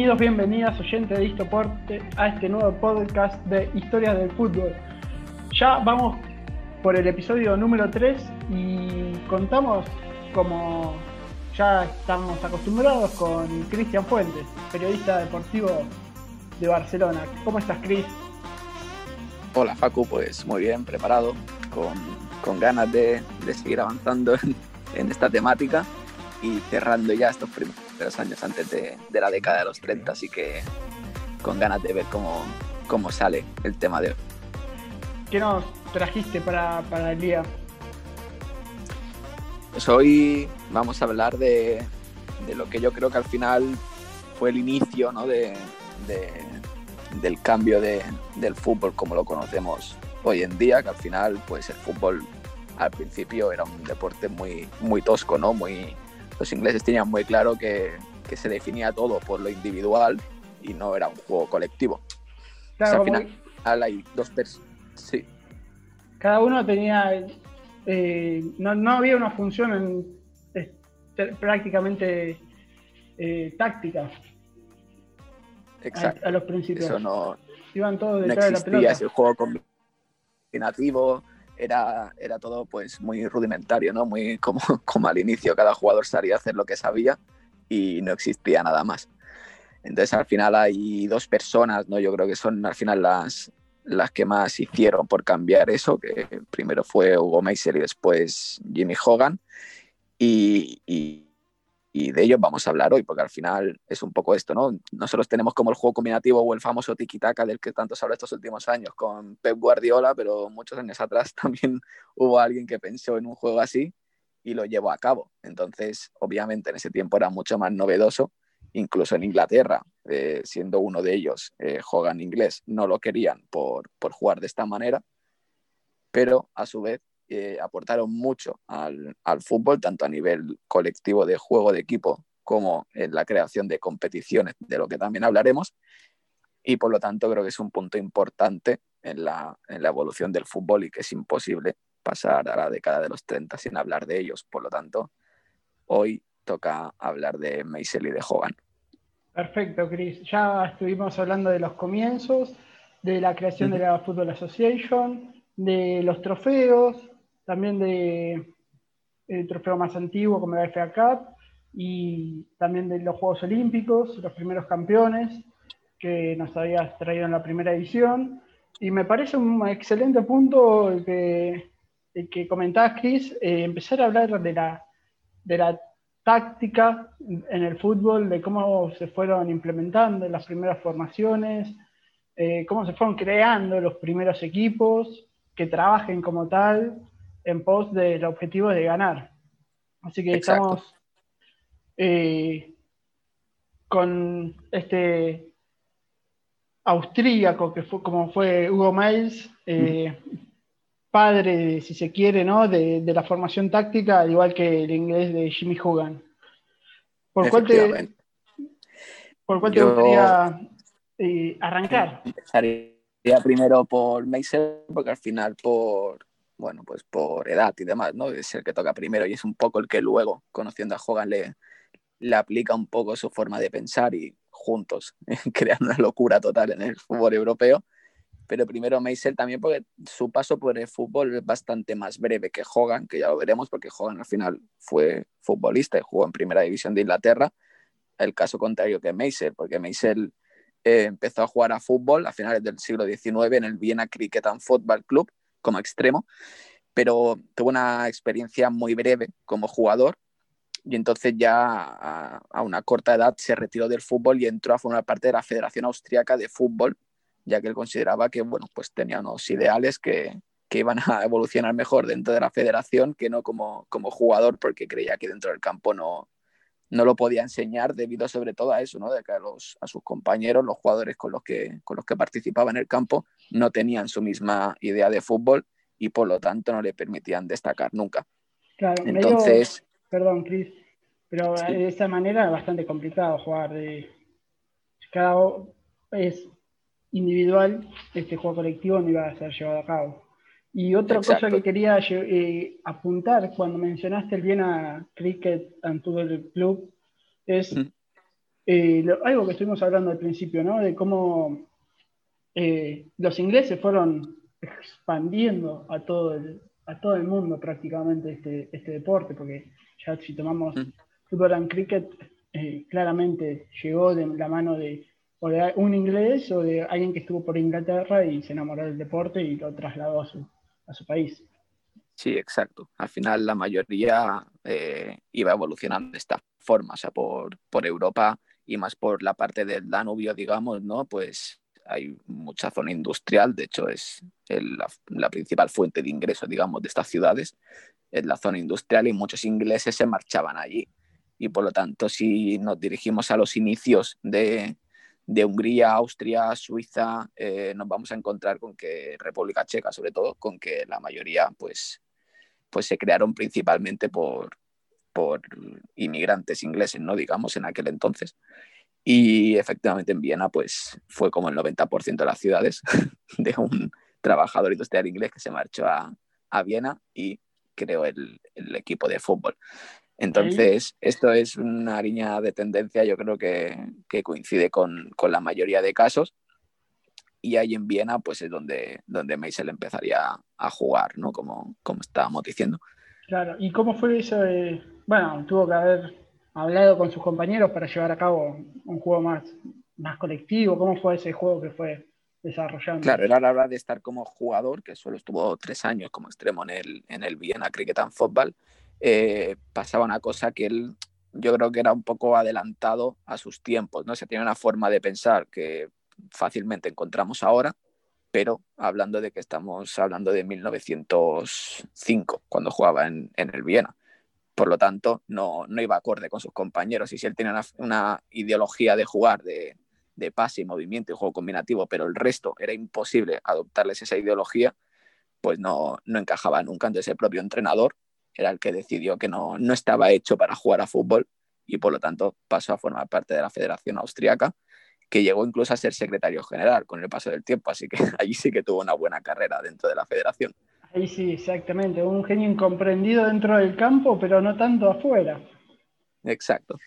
Bienvenidos, bienvenidas, oyentes de Histoporte, a este nuevo podcast de Historias del Fútbol. Ya vamos por el episodio número 3 y contamos, como ya estamos acostumbrados, con Cristian Fuentes, periodista deportivo de Barcelona. ¿Cómo estás, Cris? Hola, Facu, pues muy bien, preparado, con, ganas de, seguir avanzando en esta temática y cerrando ya estos primeros los años antes de, la década de los 30, así que con ganas de ver cómo, cómo sale el tema de hoy. ¿Qué nos trajiste para, para el día? Pues hoy vamos a hablar de, de, lo que yo creo que al final fue el inicio ¿no? de, del cambio del fútbol como lo conocemos hoy en día, que al final pues el fútbol al principio era un deporte muy, muy tosco, ¿no? muy, los ingleses tenían muy claro que, se definía todo por lo individual y no era un juego colectivo. Claro, al final hay dos personas. Sí. Cada uno tenía. Eh, no, había una función prácticamente eh, táctica. Exacto. A, los principios. Eso no. Iban todos detrás de la pelota. ese juego combinativo era, era todo pues muy rudimentario, ¿no? Muy como, como al inicio, cada jugador sabía hacer lo que sabía y no existía nada más. Entonces al final hay dos personas, ¿no? Yo creo que son al final las, las que más hicieron por cambiar eso, que primero fue Hugo Meiser y después Jimmy Hogan. Y, y, y de ellos vamos a hablar hoy, porque al final es un poco esto, ¿no? Nosotros tenemos como el juego combinativo o el famoso tiki-taka del que tanto se habla estos últimos años con Pep Guardiola, pero muchos años atrás también hubo alguien que pensó en un juego así y lo llevó a cabo. Entonces, obviamente en ese tiempo era mucho más novedoso, incluso en Inglaterra, eh, siendo uno de ellos, eh, Hogan inglés, no lo querían por, por jugar de esta manera, pero a su vez aportaron mucho al, fútbol, tanto a nivel colectivo de juego de equipo como en la creación de competiciones, de lo que también hablaremos. Y por lo tanto creo que es un punto importante en la, evolución del fútbol y que es imposible pasar a la década de los 30 sin hablar de ellos. Por lo tanto, hoy toca hablar de Meisel y de Hogan. Perfecto, Chris. Ya estuvimos hablando de los comienzos, de la creación de la Football Association, de los trofeos, también de el trofeo más antiguo como la FA Cup y también de los Juegos Olímpicos, los primeros campeones que nos habías traído en la primera edición. Y me parece un excelente punto el que, el que comentabas, Chris, eh, empezar a hablar de la, de la táctica en el fútbol, de cómo se fueron implementando las primeras formaciones, eh, cómo se fueron creando los primeros equipos que trabajen como tal en pos del objetivo de ganar. Así que estamos eh, con este austríaco que fue como fue Hugo Miles, eh, padre, si se quiere, ¿no? De, la formación táctica, al igual que el inglés de Jimmy Hogan. ¿Por cuál te, ¿por cuál te gustaría eh, arrancar? Empezaría primero por Mason, porque al final por bueno, pues por edad y demás, ¿no? Es el que toca primero y es un poco el que luego, conociendo a Hogan, le, le aplica un poco su forma de pensar y juntos crean una locura total en el fútbol europeo. Pero primero Meisel también porque su paso por el fútbol es bastante más breve que Hogan, que ya lo veremos porque Hogan al final fue futbolista y jugó en primera división de Inglaterra. El caso contrario que Meisel, porque Meisel eh, empezó a jugar a fútbol a finales del siglo XIX en el Viena Cricket and Football Club como extremo, pero tuvo una experiencia muy breve como jugador y entonces ya a, una corta edad se retiró del fútbol y entró a formar parte de la Federación Austriaca de Fútbol, ya que él consideraba que bueno, pues tenía unos ideales que, que iban a evolucionar mejor dentro de la federación que no como, como jugador, porque creía que dentro del campo no, no lo podía enseñar debido sobre todo a eso, ¿no? de que a, los, a sus compañeros, los jugadores con los, que, con los que participaba en el campo, no tenían su misma idea de fútbol y por lo tanto no le permitían destacar nunca. Claro, Entonces, perdón, Chris, pero de esa manera es bastante complicado jugar. De, cada es individual, este juego colectivo no iba a ser llevado a cabo. Y otra cosa que quería eh, apuntar cuando mencionaste el Viena Cricket and Football Club es eh, algo que estuvimos hablando al principio, ¿no? De cómo eh, los ingleses fueron expandiendo a todo el, a todo el mundo prácticamente este, este deporte, porque ya si tomamos fútbol and cricket, eh, claramente llegó de la mano de, un inglés o de alguien que estuvo por Inglaterra y se enamoró del deporte y lo trasladó a su, a su país. Sí, exacto. Al final la mayoría iba evolucionando de esta forma, o sea, por, por Europa y más por la parte del Danubio, digamos, ¿no? Pues hay mucha zona industrial, de hecho es la, principal fuente de ingreso, digamos, de estas ciudades, es la zona industrial y muchos ingleses se marchaban allí. Y por lo tanto, si nos dirigimos a los inicios de, de Hungría, Austria, Suiza, eh, nos vamos a encontrar con que República Checa, sobre todo, con que la mayoría, pues, pues se crearon principalmente por, por inmigrantes ingleses, ¿no? Digamos, en aquel entonces. Y efectivamente en Viena, pues fue como el 90% de las ciudades de un trabajador industrial inglés que se marchó a, a Viena y creó el, el, equipo de fútbol. Entonces, esto es una línea de tendencia, yo creo que, que coincide con, con, la mayoría de casos. Y ahí en Viena, pues es donde, donde Meisel empezaría a jugar, ¿no? Como, como estábamos diciendo. Claro, ¿y cómo fue eso de, bueno, tuvo que haber hablado con sus compañeros para llevar a cabo un juego más, más colectivo? ¿Cómo fue ese juego que fue desarrollando? Claro, era la hora de estar como jugador, que solo estuvo tres años como extremo en el, en el Viena Cricket and Football. Eh, pasaba una cosa que él, yo creo que era un poco adelantado a sus tiempos, ¿no? Se tiene una forma de pensar que fácilmente encontramos ahora, pero hablando de que estamos hablando de 1905, cuando jugaba en, en el Viena por lo tanto no, no iba acorde con sus compañeros. Y si él tenía una, ideología de jugar de, de, pase y movimiento y juego combinativo, pero el resto era imposible adoptarles esa ideología, pues no, no encajaba nunca. Entonces el propio entrenador era el que decidió que no, no estaba hecho para jugar a fútbol y por lo tanto pasó a formar parte de la Federación Austriaca, que llegó incluso a ser secretario general con el paso del tiempo, así que allí sí que tuvo una buena carrera dentro de la federación. Ahí sí, exactamente. Un genio incomprendido dentro del campo, pero no tanto afuera. Exacto.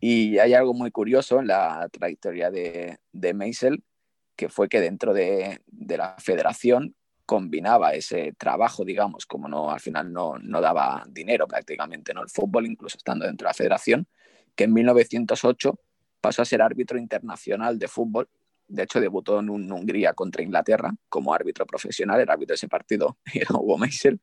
Y hay algo muy curioso en la trayectoria de, de Meisel, que fue que dentro de, de, la federación combinaba ese trabajo, digamos, como no al final no, no daba dinero prácticamente, ¿no? El fútbol, incluso estando dentro de la federación, que en 1908 pasó a ser árbitro internacional de fútbol de hecho, debutó en Hungría contra Inglaterra como árbitro profesional. El árbitro de ese partido era Hugo Meisel.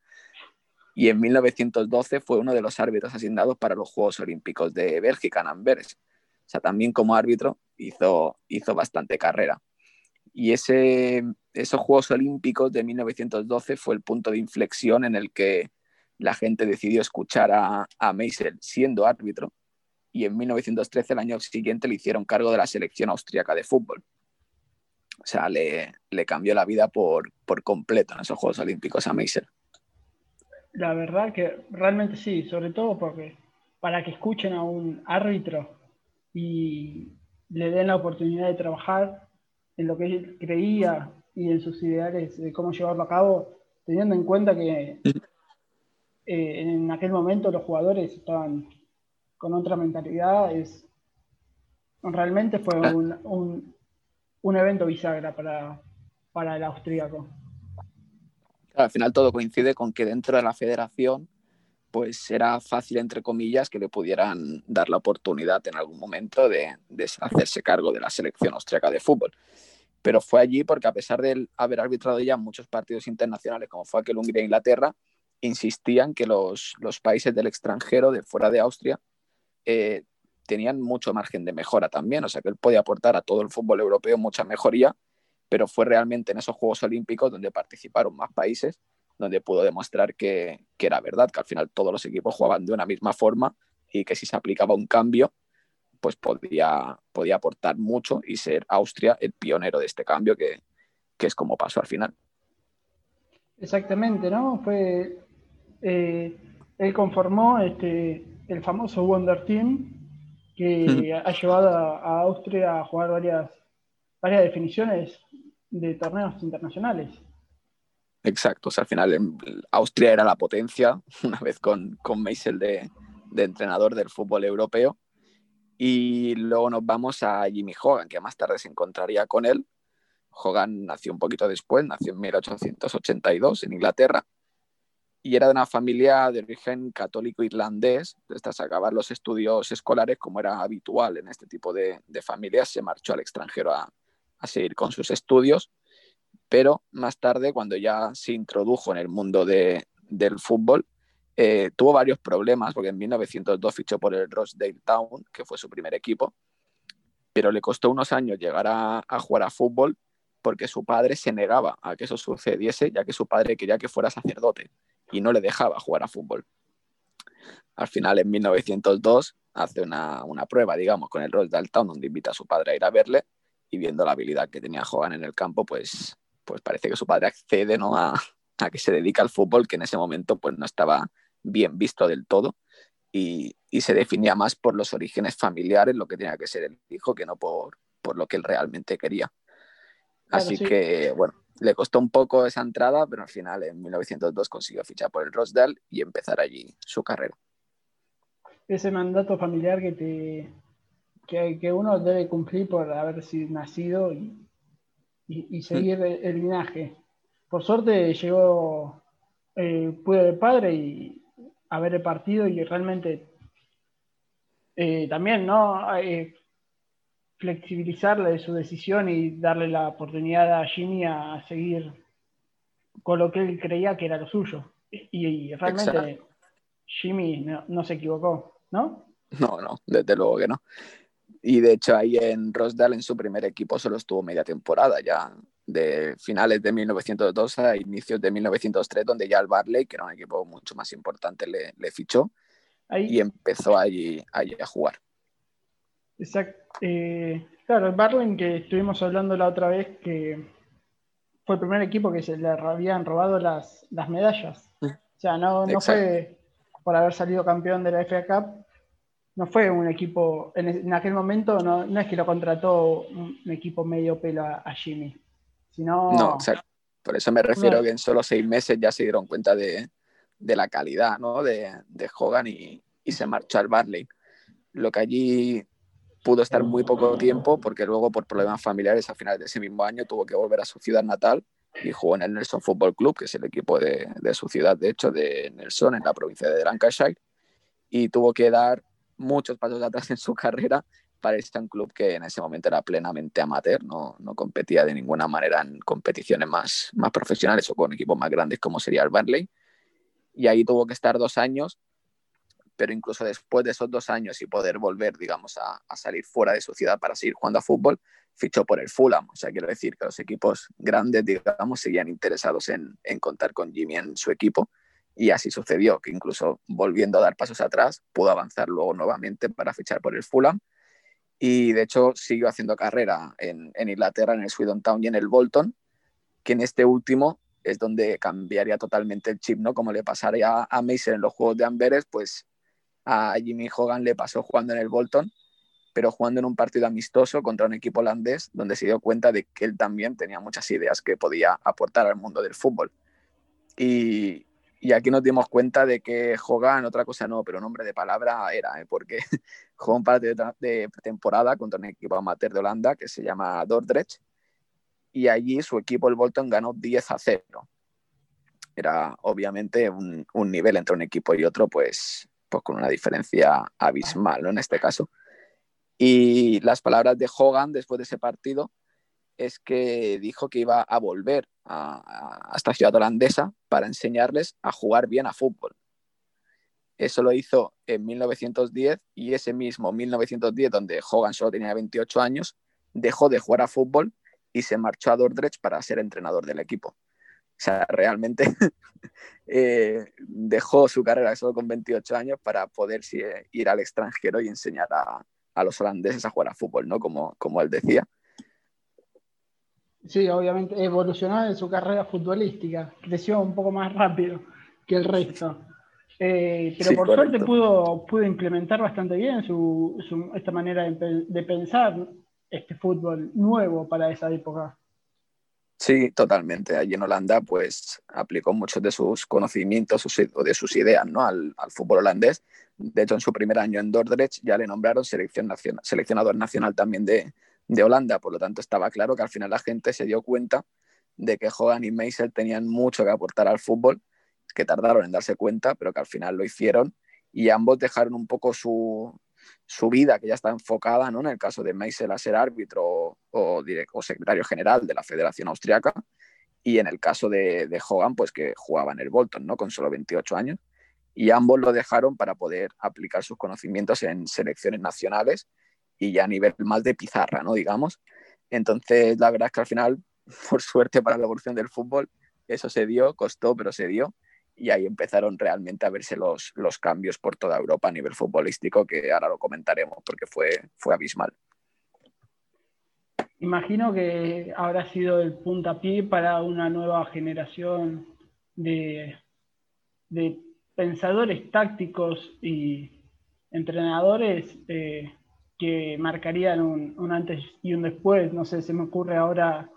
Y en 1912 fue uno de los árbitros asignados para los Juegos Olímpicos de Bélgica en Amberes. O sea, también como árbitro hizo, hizo bastante carrera. Y ese, esos Juegos Olímpicos de 1912 fue el punto de inflexión en el que la gente decidió escuchar a, a Meisel siendo árbitro. Y en 1913, el año siguiente, le hicieron cargo de la selección austríaca de fútbol. O sea, le, cambió la vida por, por, completo en esos Juegos Olímpicos a Meiser. La verdad que realmente sí, sobre todo porque para que escuchen a un árbitro y le den la oportunidad de trabajar en lo que él creía y en sus ideales de cómo llevarlo a cabo, teniendo en cuenta que eh, en aquel momento los jugadores estaban con otra mentalidad, es realmente fue un, un evento bisagra para, para el austríaco. al final todo coincide con que dentro de la federación pues era fácil, entre comillas, que le pudieran dar la oportunidad en algún momento de, hacerse cargo de la selección austríaca de fútbol. Pero fue allí porque a pesar de haber arbitrado ya muchos partidos internacionales, como fue aquel Hungría-Inglaterra, insistían que los, los, países del extranjero, de fuera de Austria, eh, tenían mucho margen de mejora también, o sea que él podía aportar a todo el fútbol europeo mucha mejoría, pero fue realmente en esos Juegos Olímpicos donde participaron más países, donde pudo demostrar que, que era verdad, que al final todos los equipos jugaban de una misma forma y que si se aplicaba un cambio, pues podía, podía aportar mucho y ser Austria el pionero de este cambio que, que es como pasó al final. Exactamente, ¿no? Fue, eh, él conformó este, el famoso Wonder Team, que ha llevado a, Austria a jugar varias, varias definiciones de torneos internacionales. Exacto, o sea, al final Austria era la potencia, una vez con, con Meisel de, de, entrenador del fútbol europeo, Y luego nos vamos a Jimmy Hogan, que más tarde se encontraría con él. Hogan nació un poquito después, nació en 1882 en Inglaterra y era de una familia de origen católico irlandés. Desde acabar los estudios escolares, como era habitual en este tipo de, familias, se marchó al extranjero a, seguir con sus estudios. Pero más tarde, cuando ya se introdujo en el mundo del fútbol, eh, tuvo varios problemas, porque en 1902 fichó por el Rochdale Town, que fue su primer equipo, pero le costó unos años llegar a, a jugar a fútbol porque su padre se negaba a que eso sucediese, ya que su padre quería que fuera sacerdote y no le dejaba jugar a fútbol. Al final, en 1902, hace una, prueba, digamos, con el Rochdale Town, donde invita a su padre a ir a verle y viendo la habilidad que tenía Hogan en el campo, pues, pues parece que su padre accede ¿no? a, que se dedica al fútbol, que en ese momento pues, no estaba bien visto del todo y, se definía más por los orígenes familiares, lo que tenía que ser el hijo, que no por, por lo que él realmente quería. Así que, bueno, le costó un poco esa entrada, pero al final en 1902 consiguió fichar por el Rochdale y empezar allí su carrera. Ese mandato familiar que, te, que, uno debe cumplir por haber sido nacido y, y, seguir el, linaje. Por suerte llegó, eh, pude ver padre y haber el partido y realmente eh, también, ¿no? Eh, flexibilizarle de su decisión y darle la oportunidad a Jimmy a seguir con lo que él creía que era lo suyo. Y, realmente Jimmy no, se equivocó, ¿no? No, no, desde luego que no. Y de hecho ahí en Rosdale, en su primer equipo, solo estuvo media temporada, ya de finales de 1902 a inicios de 1903, donde ya el Barley, que era un equipo mucho más importante, le, fichó y empezó allí, allí a jugar. Exacto. Eh, claro, el Barling que estuvimos hablando la otra vez, que fue el primer equipo que se le habían robado las, medallas. O sea, no, no fue por haber salido campeón de la FA Cup, no fue un equipo, en, aquel momento no, es que lo contrató un, equipo medio pelo a, Jimmy, sino... No, exacto. Por eso me refiero que en solo seis meses ya se dieron cuenta de, la calidad ¿no? de, de Hogan y, y se marchó al Barley. Lo que allí pudo estar muy poco tiempo porque luego por problemas familiares a finales de ese mismo año tuvo que volver a su ciudad natal y jugó en el Nelson Football Club, que es el equipo de, su ciudad, de hecho, de Nelson, en la provincia de Lancashire, y tuvo que dar muchos pasos atrás en su carrera para este un club que en ese momento era plenamente amateur, no, no competía de ninguna manera en competiciones más, más profesionales o con equipos más grandes como sería el Burnley. Y ahí tuvo que estar dos años pero incluso después de esos dos años y poder volver, digamos, a, salir fuera de su ciudad para seguir jugando a fútbol, fichó por el Fulham. O sea, quiero decir que los equipos grandes, digamos, seguían interesados en, contar con Jimmy en su equipo. Y así sucedió, que incluso volviendo a dar pasos atrás, pudo avanzar luego nuevamente para fichar por el Fulham. Y de hecho siguió haciendo carrera en, Inglaterra, en el Swindon Town y en el Bolton, que en este último es donde cambiaría totalmente el chip, ¿no? Como le pasaría a Mason en los Juegos de Amberes, pues a Jimmy Hogan le pasó jugando en el Bolton, pero jugando en un partido amistoso contra un equipo holandés, donde se dio cuenta de que él también tenía muchas ideas que podía aportar al mundo del fútbol. Y, aquí nos dimos cuenta de que Hogan, otra cosa no, pero nombre de palabra era, ¿eh? porque jugó un partido de temporada contra un equipo amateur de Holanda que se llama Dordrecht, y allí su equipo, el Bolton, ganó 10 a 0. Era obviamente un nivel entre un equipo y otro, pues pues con una diferencia abismal en este caso. Y las palabras de Hogan después de ese partido es que dijo que iba a volver a, esta ciudad holandesa para enseñarles a jugar bien a fútbol. Eso lo hizo en 1910 y ese mismo 1910, donde Hogan solo tenía 28 años, dejó de jugar a fútbol y se marchó a Dordrecht para ser entrenador del equipo. O sea, realmente eh, dejó su carrera solo con 28 años para poder ir al extranjero y enseñar a, los holandeses a jugar a fútbol, ¿no? Como, como él decía. Sí, obviamente evolucionó en su carrera futbolística, creció un poco más rápido que el resto. Eh, pero por suerte pudo, pudo implementar bastante bien su, esta manera de, de pensar este fútbol nuevo para esa época. Sí, totalmente. Allí en Holanda, pues aplicó muchos de sus conocimientos o de sus ideas ¿no? al, fútbol holandés. De hecho, en su primer año en Dordrecht ya le nombraron selección nacional, seleccionador nacional también de, de, Holanda. Por lo tanto, estaba claro que al final la gente se dio cuenta de que Hogan y Meisel tenían mucho que aportar al fútbol, que tardaron en darse cuenta, pero que al final lo hicieron y ambos dejaron un poco su, su vida, que ya está enfocada, ¿no? En el caso de Meisel a ser árbitro o, o, secretario general de la Federación Austriaca, y en el caso de, de, Hogan, pues que jugaba en el Bolton, ¿no? Con solo 28 años. Y ambos lo dejaron para poder aplicar sus conocimientos en selecciones nacionales y ya a nivel más de pizarra, ¿no? Digamos. Entonces, la verdad es que al final, por suerte para la evolución del fútbol, eso se dio, costó, pero se dio y ahí empezaron realmente a verse los, los cambios por toda Europa a nivel futbolístico, que ahora lo comentaremos porque fue, fue abismal. Imagino que habrá sido el puntapié para una nueva generación de, de pensadores tácticos y entrenadores eh, que marcarían un, un, antes y un después. No sé, se me ocurre ahora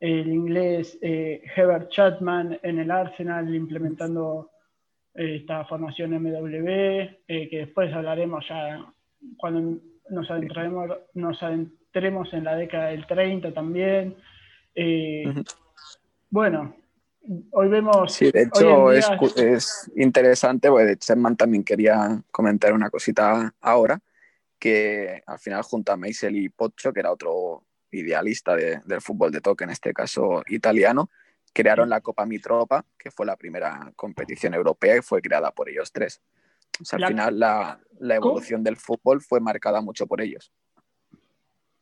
el inglés eh, Herbert Chapman en el Arsenal implementando eh, esta formación MW, eh, que después hablaremos ya cuando nos adentraremos, nos adentremos en la década del 30 también. Bueno, hoy vemos... Sí, de hecho es, interesante, porque Chapman también quería comentar una cosita ahora, que al final junto a Meisel y Pocho, que era otro idealista del fútbol de toque, en este caso italiano, crearon la Copa Mitropa, que fue la primera competición europea y fue creada por ellos tres. O sea, al final la, la, evolución del fútbol fue marcada mucho por ellos.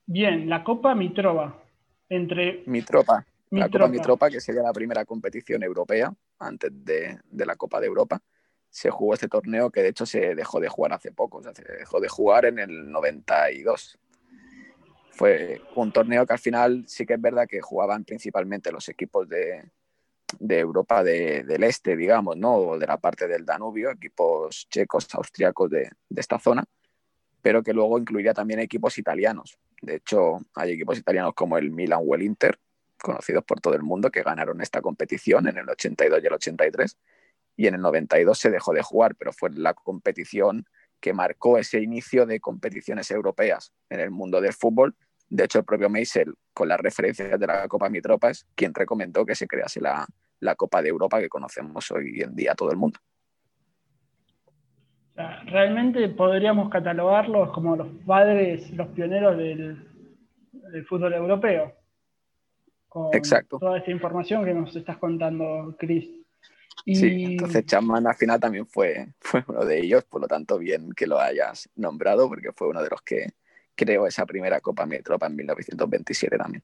Bien, la Copa Mitropa. Entre... Mitropa. La Copa Mitropa, que sería la primera competición europea antes de, de, la Copa de Europa, se jugó este torneo que de hecho se dejó de jugar hace poco, o sea, se dejó de jugar en el 92 fue un torneo que al final sí que es verdad que jugaban principalmente los equipos de, de Europa del Este, digamos, ¿no? O de la parte del Danubio, equipos checos, austriacos de, de, esta zona, pero que luego incluiría también equipos italianos. De hecho, hay equipos italianos como el Milan o el Inter, conocidos por todo el mundo, que ganaron esta competición en el 82 y el 83, y en el 92 se dejó de jugar, pero fue la competición que marcó ese inicio de competiciones europeas en el mundo del fútbol de hecho, el propio Meisel, con las referencias de la Copa Mitropas, quien recomendó que se crease la, Copa de Europa que conocemos hoy en día todo el mundo. realmente podríamos catalogarlos como los padres, los pioneros del, fútbol europeo. Con Exacto. Toda esta información que nos estás contando, Chris. Sí, entonces Chapman al final también fue, fue uno de ellos, por lo tanto, bien que lo hayas nombrado, porque fue uno de los que creo, esa primera Copa Mitropa en 1927 también.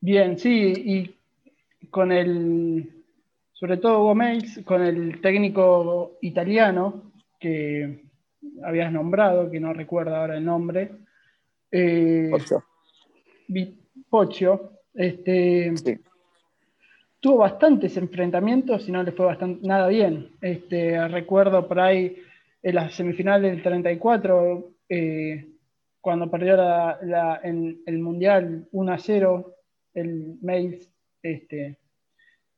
Bien, sí, y con el, sobre todo Gómez, con el técnico italiano que habías nombrado, que no recuerdo ahora el nombre. Eh, Pocho. este, tuvo bastantes enfrentamientos y no le fue bastante, nada bien. Este, recuerdo por ahí en la semifinal del 34, eh, cuando perdió la, en el Mundial 1 a 0, el Mails este,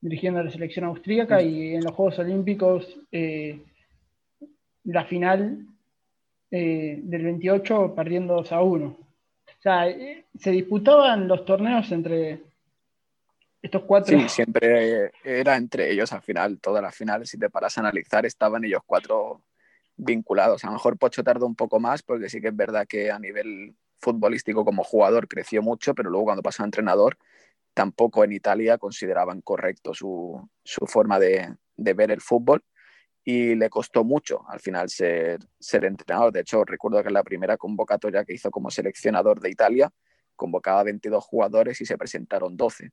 dirigiendo la selección austríaca y en los Juegos Olímpicos eh, la final eh, del 28 perdiendo 2 a 1. O sea, se disputaban los torneos entre estos cuatro. Sí, siempre era entre ellos al final, todas las finales, si te paras a analizar, estaban ellos cuatro vinculados. A lo mejor Pocho tardó un poco más porque sí que es verdad que a nivel futbolístico como jugador creció mucho, pero luego cuando pasó a entrenador tampoco en Italia consideraban correcto su, forma de, ver el fútbol y le costó mucho al final ser, ser entrenador. De hecho, recuerdo que en la primera convocatoria que hizo como seleccionador de Italia convocaba 22 jugadores y se presentaron 12,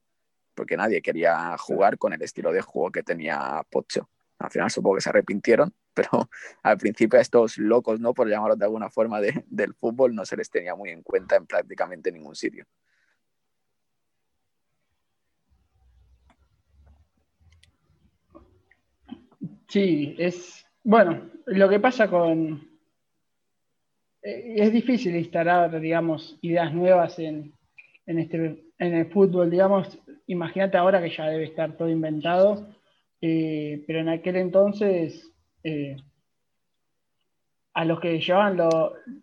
porque nadie quería jugar con el estilo de juego que tenía Pocho. Al final supongo que se arrepintieron, pero al principio a estos locos, ¿no? Por llamarlos de alguna forma del fútbol, no se les tenía muy en cuenta en prácticamente ningún sitio. Sí, es bueno, lo que pasa con eh, es difícil instalar, digamos, ideas nuevas en, en este en el fútbol, digamos, imagínate ahora que ya debe estar todo inventado, eh, pero en aquel entonces eh, a los que llevaban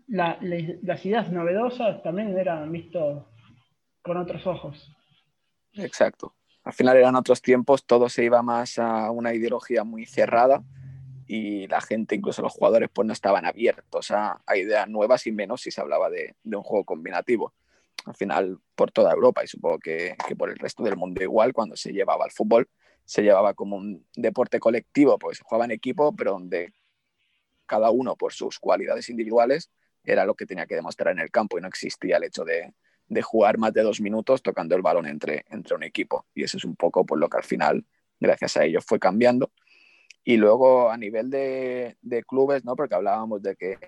las ideas novedosas también eran vistos con otros ojos. Exacto. Al final eran otros tiempos, todo se iba más a una ideología muy cerrada y la gente, incluso los jugadores, pues no estaban abiertos a, ideas nuevas y menos si se hablaba de, un juego combinativo. Al final, por toda Europa y supongo que, por el resto del mundo igual, cuando se llevaba al fútbol, se llevaba como un deporte colectivo, pues jugaba en equipo, pero donde cada uno por sus cualidades individuales era lo que tenía que demostrar en el campo y no existía el hecho de, jugar más de dos minutos tocando el balón entre, entre un equipo. Y eso es un poco por lo que al final, gracias a ellos, fue cambiando y luego a nivel de, clubes, ¿no? porque hablábamos de que,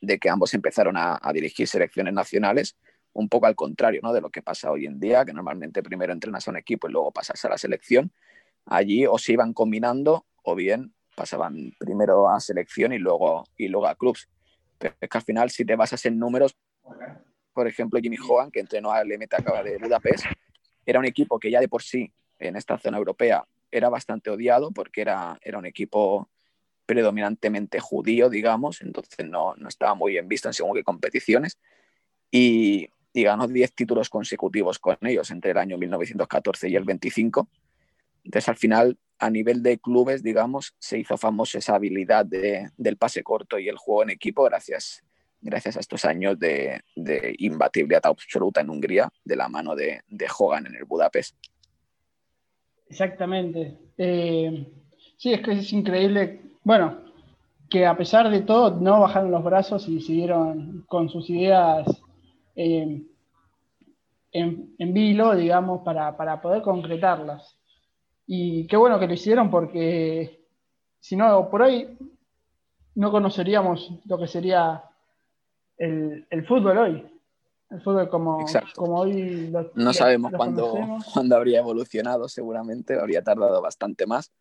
de que ambos empezaron a, dirigir selecciones nacionales, un poco al contrario ¿no? de lo que pasa hoy en día, que normalmente primero entrenas a un equipo y luego pasas a la selección. Allí o se iban combinando o bien pasaban primero a selección y luego, y luego a clubes. Pero es que al final, si te basas en números, por ejemplo, Jimmy Hogan, que entrenó al MTK de Budapest, era un equipo que ya de por sí en esta zona europea era bastante odiado porque era, era un equipo predominantemente judío, digamos, entonces no, no estaba muy bien visto en según qué competiciones. Y, y ganó 10 títulos consecutivos con ellos entre el año 1914 y el 25. Entonces, al final, a nivel de clubes, digamos, se hizo famosa esa habilidad de, del pase corto y el juego en equipo gracias, gracias a estos años de, de imbatibilidad absoluta en Hungría de la mano de, de Hogan en el Budapest. Exactamente. Eh, sí, es que es increíble. Bueno, que a pesar de todo no bajaron los brazos y siguieron con sus ideas eh, en, vilo, digamos, para, poder concretarlas. Y qué bueno que lo hicieron porque si no, por ahí no conoceríamos lo que sería el, el fútbol hoy. El fútbol como, como hoy No sabemos cuándo, cuándo, habría evolucionado, seguramente, habría tardado bastante más.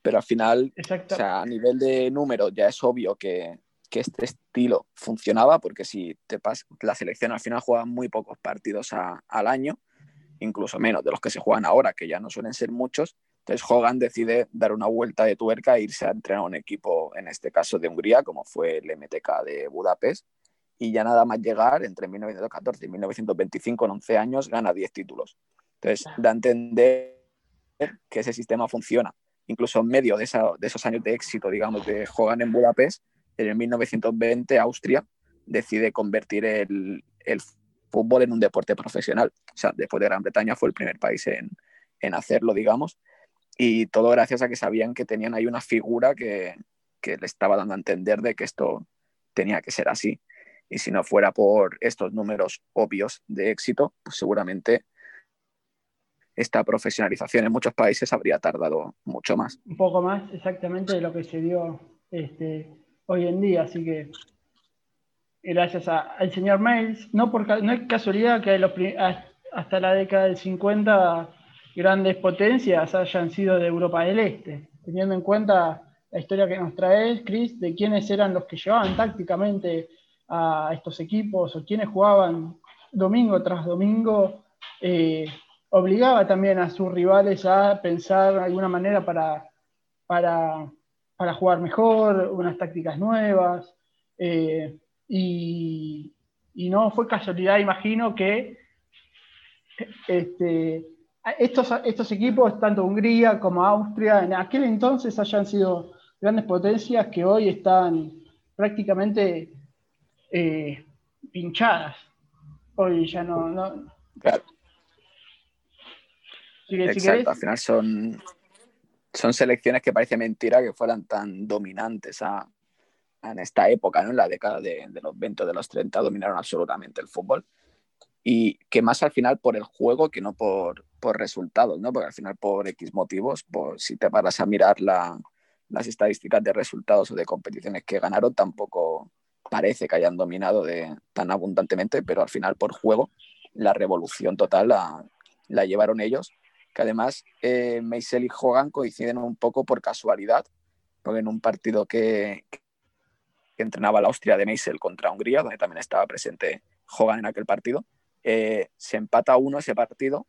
Pero al final, o sea, a nivel de números, ya es obvio que, que, este estilo funcionaba, porque si te pasas, la selección al final juega muy pocos partidos al año, incluso menos de los que se juegan ahora, que ya no suelen ser muchos. Entonces Hogan decide dar una vuelta de tuerca e irse a entrenar a un equipo, en este caso de Hungría, como fue el MTK de Budapest, y ya nada más llegar, entre 1914 y 1925, en 11 años, gana 10 títulos. Entonces, da a entender que ese sistema funciona. Incluso en medio de, esos años de éxito, digamos, de Hogan en Budapest, en 1920 Austria decide convertir el, fútbol en un deporte profesional. O sea, después de Gran Bretaña fue el primer país en, en hacerlo, digamos. Y todo gracias a que sabían que tenían ahí una figura que, que le estaba dando a entender de que esto tenía que ser así. Y si no fuera por estos números obvios de éxito, pues seguramente esta profesionalización en muchos países habría tardado mucho más. Un poco más exactamente de lo que se dio este, hoy en día. Así que gracias al señor Mails, no, por, no es casualidad que hasta la década del 50 grandes potencias hayan sido de Europa del Este, teniendo en cuenta la historia que nos trae Chris, de quiénes eran los que llevaban tácticamente a estos equipos o quienes jugaban domingo tras domingo, eh, obligaba también a sus rivales a pensar de alguna manera para, para, jugar mejor, unas tácticas nuevas. Eh, y, no fue casualidad, imagino, que este, estos, estos equipos, tanto Hungría como Austria, en aquel entonces hayan sido grandes potencias que hoy están prácticamente eh, pinchadas. Hoy ya no. Claro. Exacto, al final son, son selecciones que parece mentira que fueran tan dominantes en esta época, ¿no? en la década de, los 20 de los 30, dominaron absolutamente el fútbol. Y que más al final por el juego que no por, por resultados, ¿no? porque al final por X motivos, por, si te paras a mirar la, las estadísticas de resultados o de competiciones que ganaron, tampoco, parece que hayan dominado de, tan abundantemente, pero al final por juego la revolución total la, llevaron ellos, que además eh, Meisel y Hogan coinciden un poco por casualidad, porque en un partido que, entrenaba la Austria de Meisel contra Hungría, donde también estaba presente Hogan en aquel partido, Eh, se empata uno ese partido,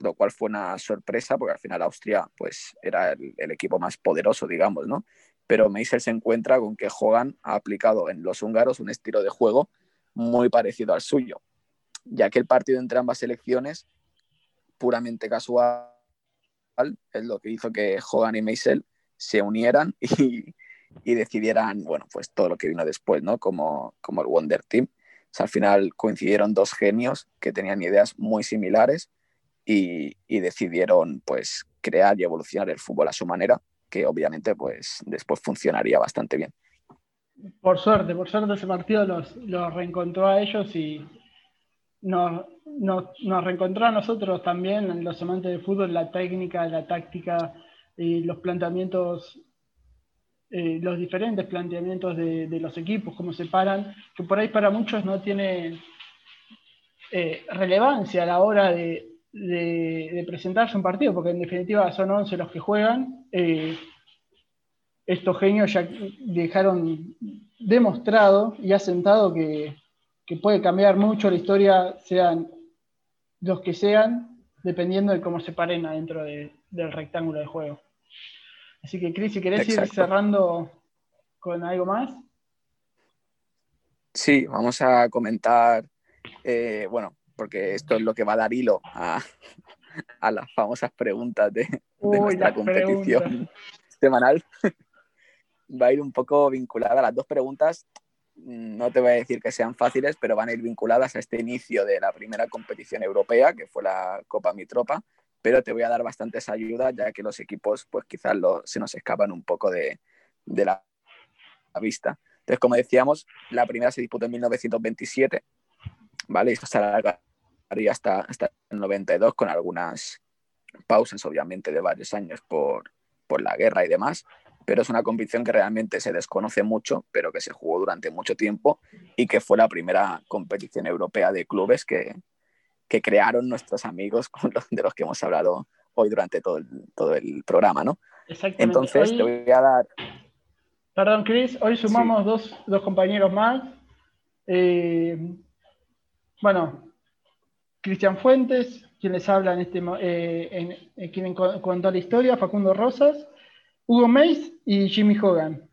lo cual fue una sorpresa porque al final Austria pues, era el, equipo más poderoso, digamos, ¿no? Pero Meisel se encuentra con que Hogan ha aplicado en los húngaros un estilo de juego muy parecido al suyo, ya que el partido entre ambas selecciones, puramente casual, es lo que hizo que Hogan y Meisel se unieran y, y decidieran, bueno, pues todo lo que vino después, ¿no? Como, como el Wonder Team. al final coincidieron dos genios que tenían ideas muy similares y, y, decidieron, pues, crear y evolucionar el fútbol a su manera, que obviamente, pues, después funcionaría bastante bien. Por suerte, por suerte ese partido los, los reencontró a ellos y nos, nos, nos, reencontró a nosotros también, los amantes del fútbol, la técnica, la táctica y los planteamientos eh, los diferentes planteamientos de, los equipos, cómo se paran, que por ahí para muchos no tiene eh, relevancia a la hora de, presentarse un partido, porque en definitiva son 11 los que juegan. Eh, estos genios ya dejaron demostrado y asentado que, que puede cambiar mucho la historia, sean los que sean, dependiendo de cómo se paren adentro del rectángulo de juego. Así que, Cris, si querés ir cerrando con algo más. Sí, vamos a comentar, eh, bueno, porque esto es lo que va a dar hilo a, las famosas preguntas de, nuestra competición semanal. va a ir un poco vinculada a las dos preguntas. No te voy a decir que sean fáciles, pero van a ir vinculadas a este inicio de la primera competición europea, que fue la Copa Mitropa, pero te voy a dar bastantes ayudas ya que los equipos pues quizás se nos escapan un poco de, la, vista. Entonces, como decíamos, la primera se disputó en 1927, ¿vale? Y esto se alargaría hasta, hasta el 92 con algunas pausas, obviamente, de varios años por, por la guerra y demás, pero es una competición que realmente se desconoce mucho, pero que se jugó durante mucho tiempo y que fue la primera competición europea de clubes que, que crearon nuestros amigos de los que hemos hablado hoy durante todo el, todo el programa, ¿no? Exactamente. Entonces te voy a dar... Perdón, Chris, hoy sumamos dos, dos, compañeros más. Eh, bueno, Cristian Fuentes, quien les habla en este, eh, en, en, quien contó la historia, Facundo Rosas, Hugo Mays y Jimmy Hogan.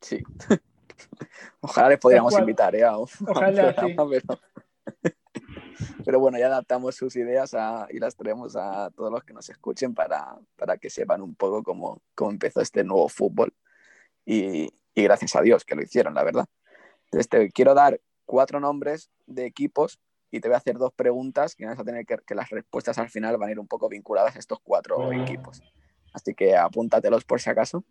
Sí. Ojalá les podríamos invitar, ¿eh? Ojalá, sí. Pero bueno, ya adaptamos sus ideas y las traemos a todos los que nos escuchen para, para que sepan un poco cómo, cómo, empezó este nuevo fútbol. Y, y, gracias a Dios que lo hicieron, la verdad. Entonces, te quiero dar cuatro nombres de equipos y te voy a hacer dos preguntas que vas a tener que, que las respuestas al final van a ir un poco vinculadas a estos cuatro equipos. Así que apúntatelos por si acaso.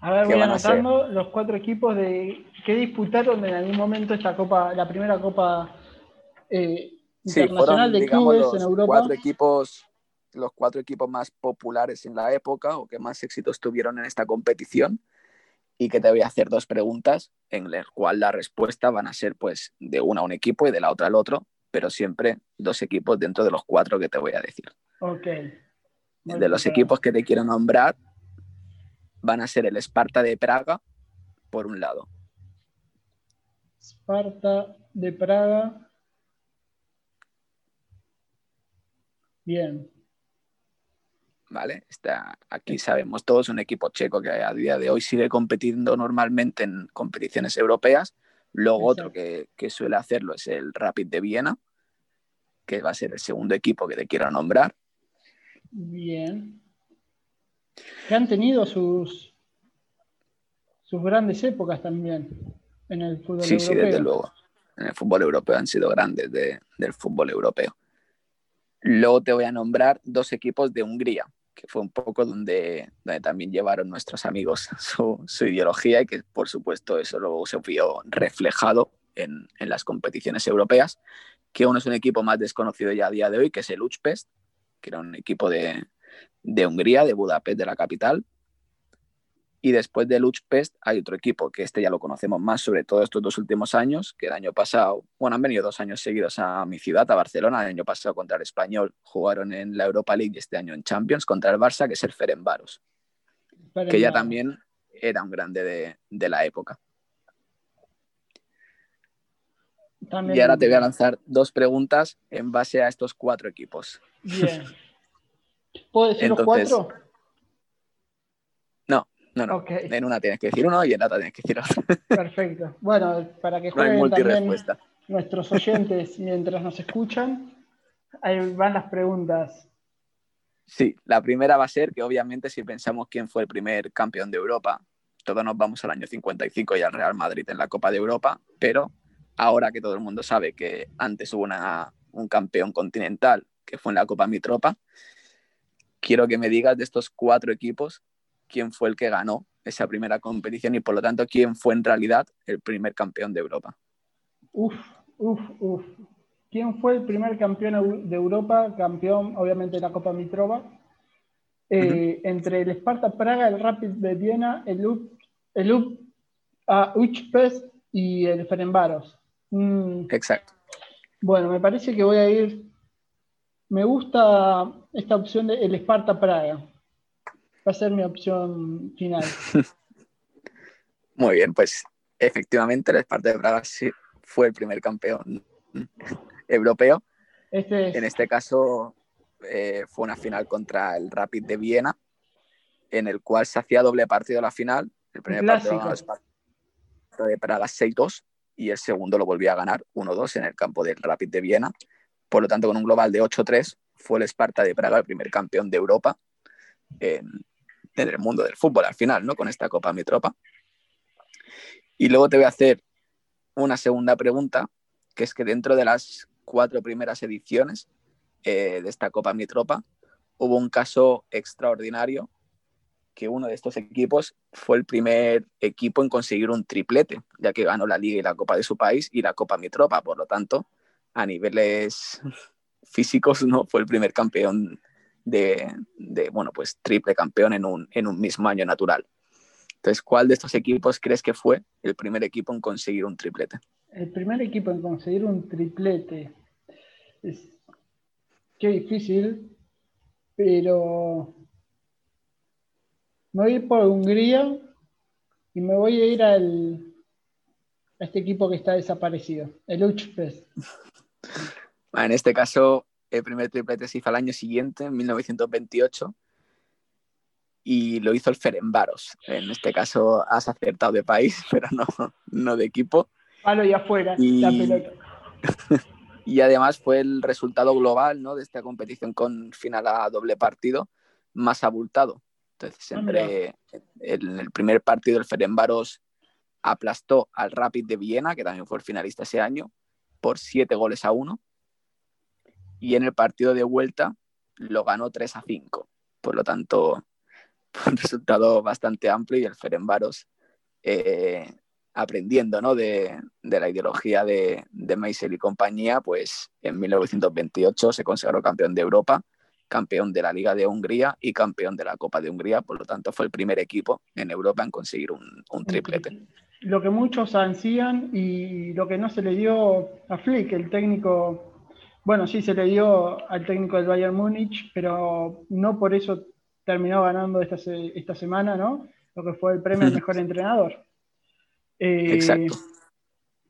A ver, voy anotando los cuatro equipos de que disputaron en algún momento esta copa, la primera copa eh, sí, fueron, digamos, los Cuatro equipos, los cuatro equipos más populares en la época o que más éxitos tuvieron en esta competición y que te voy a hacer dos preguntas en las cuales la respuesta van a ser pues de una a un equipo y de la otra al otro, pero siempre dos equipos dentro de los cuatro que te voy a decir. Ok. De los equipos que te quiero nombrar van a ser el Esparta de Praga, por un lado. Esparta de Praga Bien. ¿Vale? Está, aquí sabemos todos un equipo checo que a día de hoy sigue compitiendo normalmente en competiciones europeas. Luego otro que, suele hacerlo es el Rapid de Viena, que va a ser el segundo equipo que te quiero nombrar. Bien. Que han tenido sus, sus grandes épocas también en el fútbol europeo. Sí, sí, desde luego. En el fútbol europeo han sido grandes del fútbol europeo. Luego te voy a nombrar dos equipos de Hungría, que fue un poco donde, también llevaron nuestros amigos su, ideología y que por supuesto eso luego se vio reflejado en, las competiciones europeas, que uno es un equipo más desconocido ya a día de hoy, que es el Uchpest, que era un equipo de, de Hungría, de Budapest, de la capital, y después de Luchpest hay otro equipo que este ya lo conocemos más, sobre todo estos dos últimos años, que el año pasado, bueno, han venido dos años seguidos a mi ciudad, a Barcelona. El año pasado contra el Español jugaron en la Europa League y este año en Champions contra el Barça, que es el Ferenbaros, que ya también era un grande de, la época. Y ahora te voy a lanzar dos preguntas en base a estos cuatro equipos. Bien. ¿Puedo decir los cuatro? No, no, no. En una tienes que decir uno y en la otra tienes que decir otro. Perfecto. Bueno, para que jueguen también nuestros oyentes mientras nos escuchan, ahí van las preguntas. Sí, la primera va a ser que obviamente si pensamos quién fue el primer campeón de Europa, todos nos vamos al año 55 y al Real Madrid en la Copa de Europa, pero ahora que todo el mundo sabe que antes hubo un campeón continental que fue en la Copa Mitropa, quiero que me digas de estos cuatro equipos quién fue el que ganó esa primera competición y por lo tanto quién fue en realidad el primer campeón de Europa. Uf, uf, uf. ¿Quién fue el primer campeón de Europa? Campeón, obviamente, de la Copa Mitropa. Eh, entre el Sparta Praga, el Rapid de Viena, el UP, el UP y el Ferenbaros. Mm. Exacto. Bueno, me parece que voy a ir. Me gusta esta opción de el Sparta Praga. Va a ser mi opción final. Muy bien, pues efectivamente el Sparta de Praga sí fue el primer campeón europeo. Este En este caso eh, fue una final contra el Rapid de Viena, en el cual se hacía doble partido la final. El primer partido de Praga 6-2 y el segundo lo volvió a ganar 1-2 en el campo del Rapid de Viena. Por lo tanto, con un global de 8-3, fue el Esparta de Praga el primer campeón de Europa en, el mundo del fútbol al final, ¿no? Con esta Copa Mitropa. Y luego te voy a hacer una segunda pregunta, que es que dentro de las cuatro primeras ediciones eh, de esta Copa Mitropa hubo un caso extraordinario que uno de estos equipos fue el primer equipo en conseguir un triplete, ya que ganó la Liga y la Copa de su país y la Copa Mitropa. Por lo tanto, a niveles físicos, ¿no? Fue el primer campeón de, bueno, pues triple campeón en un, en un mismo año natural. Entonces, ¿cuál de estos equipos crees que fue el primer equipo en conseguir un triplete? El primer equipo en conseguir un triplete. Es... Qué difícil, pero me voy a ir por Hungría y me voy a ir al, a este equipo que está desaparecido, el Uchpes. En este caso, el primer triplete se hizo al año siguiente, en 1928, y lo hizo el Ferenbaros. En este caso has acertado de país, pero no, no de equipo. Palo y afuera, la pelota. y además fue el resultado global ¿no? de esta competición con final a doble partido más abultado. Entonces, ah, entre el, el primer partido, el Ferenbaros aplastó al Rapid de Viena, que también fue el finalista ese año, por siete goles a uno. Y en el partido de vuelta lo ganó 3 a 5. Por lo tanto, un resultado bastante amplio y el Ferenbaros eh, aprendiendo ¿no? de, de, la ideología de, de Meisel y compañía, pues en 1928 se consagró campeón de Europa campeón de la Liga de Hungría y campeón de la Copa de Hungría, por lo tanto fue el primer equipo en Europa en conseguir un, triplete. Lo que muchos ansían y lo que no se le dio a Flick, el técnico, bueno, sí se le dio al técnico del Bayern Múnich, pero no por eso terminó ganando esta, esta semana, ¿no? Lo que fue el premio al mejor entrenador. Exacto.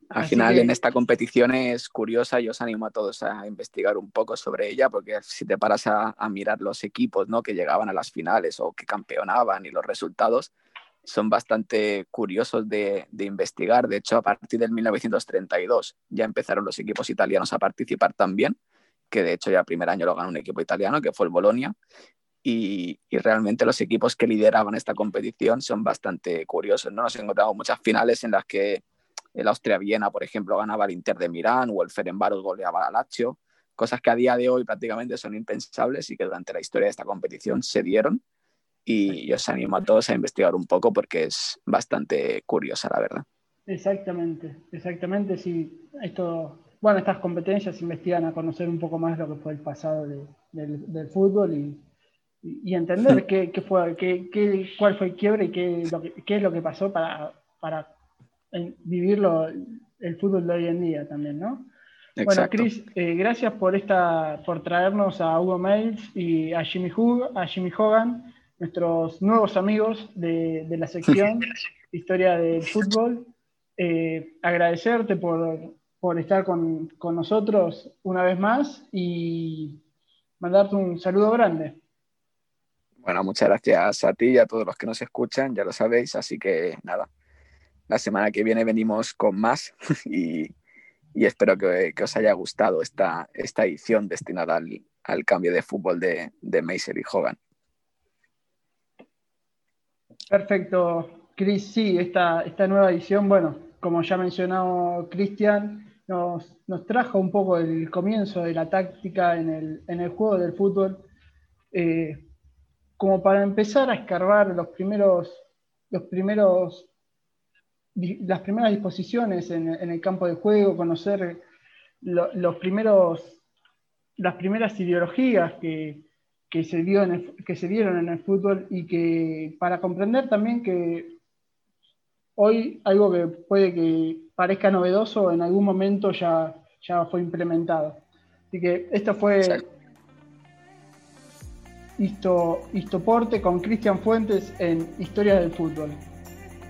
Al final en esta competición es curiosa y os animo a todos a investigar un poco sobre ella porque si te paras a, mirar los equipos ¿no? que llegaban a las finales o que campeonaban y los resultados son bastante curiosos de, investigar. De hecho, a partir del 1932 ya empezaron los equipos italianos a participar también, que de hecho ya el primer año lo ganó un equipo italiano, que fue el Bolonia. Y, y, realmente los equipos que lideraban esta competición son bastante curiosos. ¿no? Nos encontramos muchas finales en las que el Austria-Viena, por ejemplo, ganaba el Inter de Milán o el Ferenbaros goleaba al Lazio, cosas que a día de hoy prácticamente son impensables y que durante la historia de esta competición se dieron. Y yo os animo a todos a investigar un poco porque es bastante curiosa, la verdad. Exactamente, exactamente. Sí, esto, bueno, estas competencias investigan a conocer un poco más lo que fue el pasado del, fútbol y, y entender qué, qué fue, qué, qué, cuál fue el quiebre y qué, lo qué es lo que pasó para, para vivirlo el fútbol de hoy en día también, ¿no? Bueno, Chris, eh, gracias por esta, por traernos a Hugo Mails y a Jimmy, a Jimmy Hogan, nuestros nuevos amigos de, la sección Historia del Fútbol. Eh, agradecerte por, por estar con, nosotros una vez más y mandarte un saludo grande. Bueno, muchas gracias a ti y a todos los que nos escuchan, ya lo sabéis, así que nada, la semana que viene venimos con más y, espero que, os haya gustado esta, esta edición destinada al, cambio de fútbol de, de y Hogan. Perfecto, Chris, sí, esta, esta nueva edición, bueno, como ya mencionó Cristian, nos, trajo un poco el comienzo de la táctica en el, juego del fútbol, eh, como para empezar a escarbar los primeros, los primeros, las primeras disposiciones en, el campo de juego, conocer los primeros, las primeras ideologías que, se dio que se dieron en el fútbol y que para comprender también que hoy algo que puede que parezca novedoso, en algún momento ya, ya fue implementado. Así que esto fue Histo, Histoporte con Cristian Fuentes en Historia del Fútbol.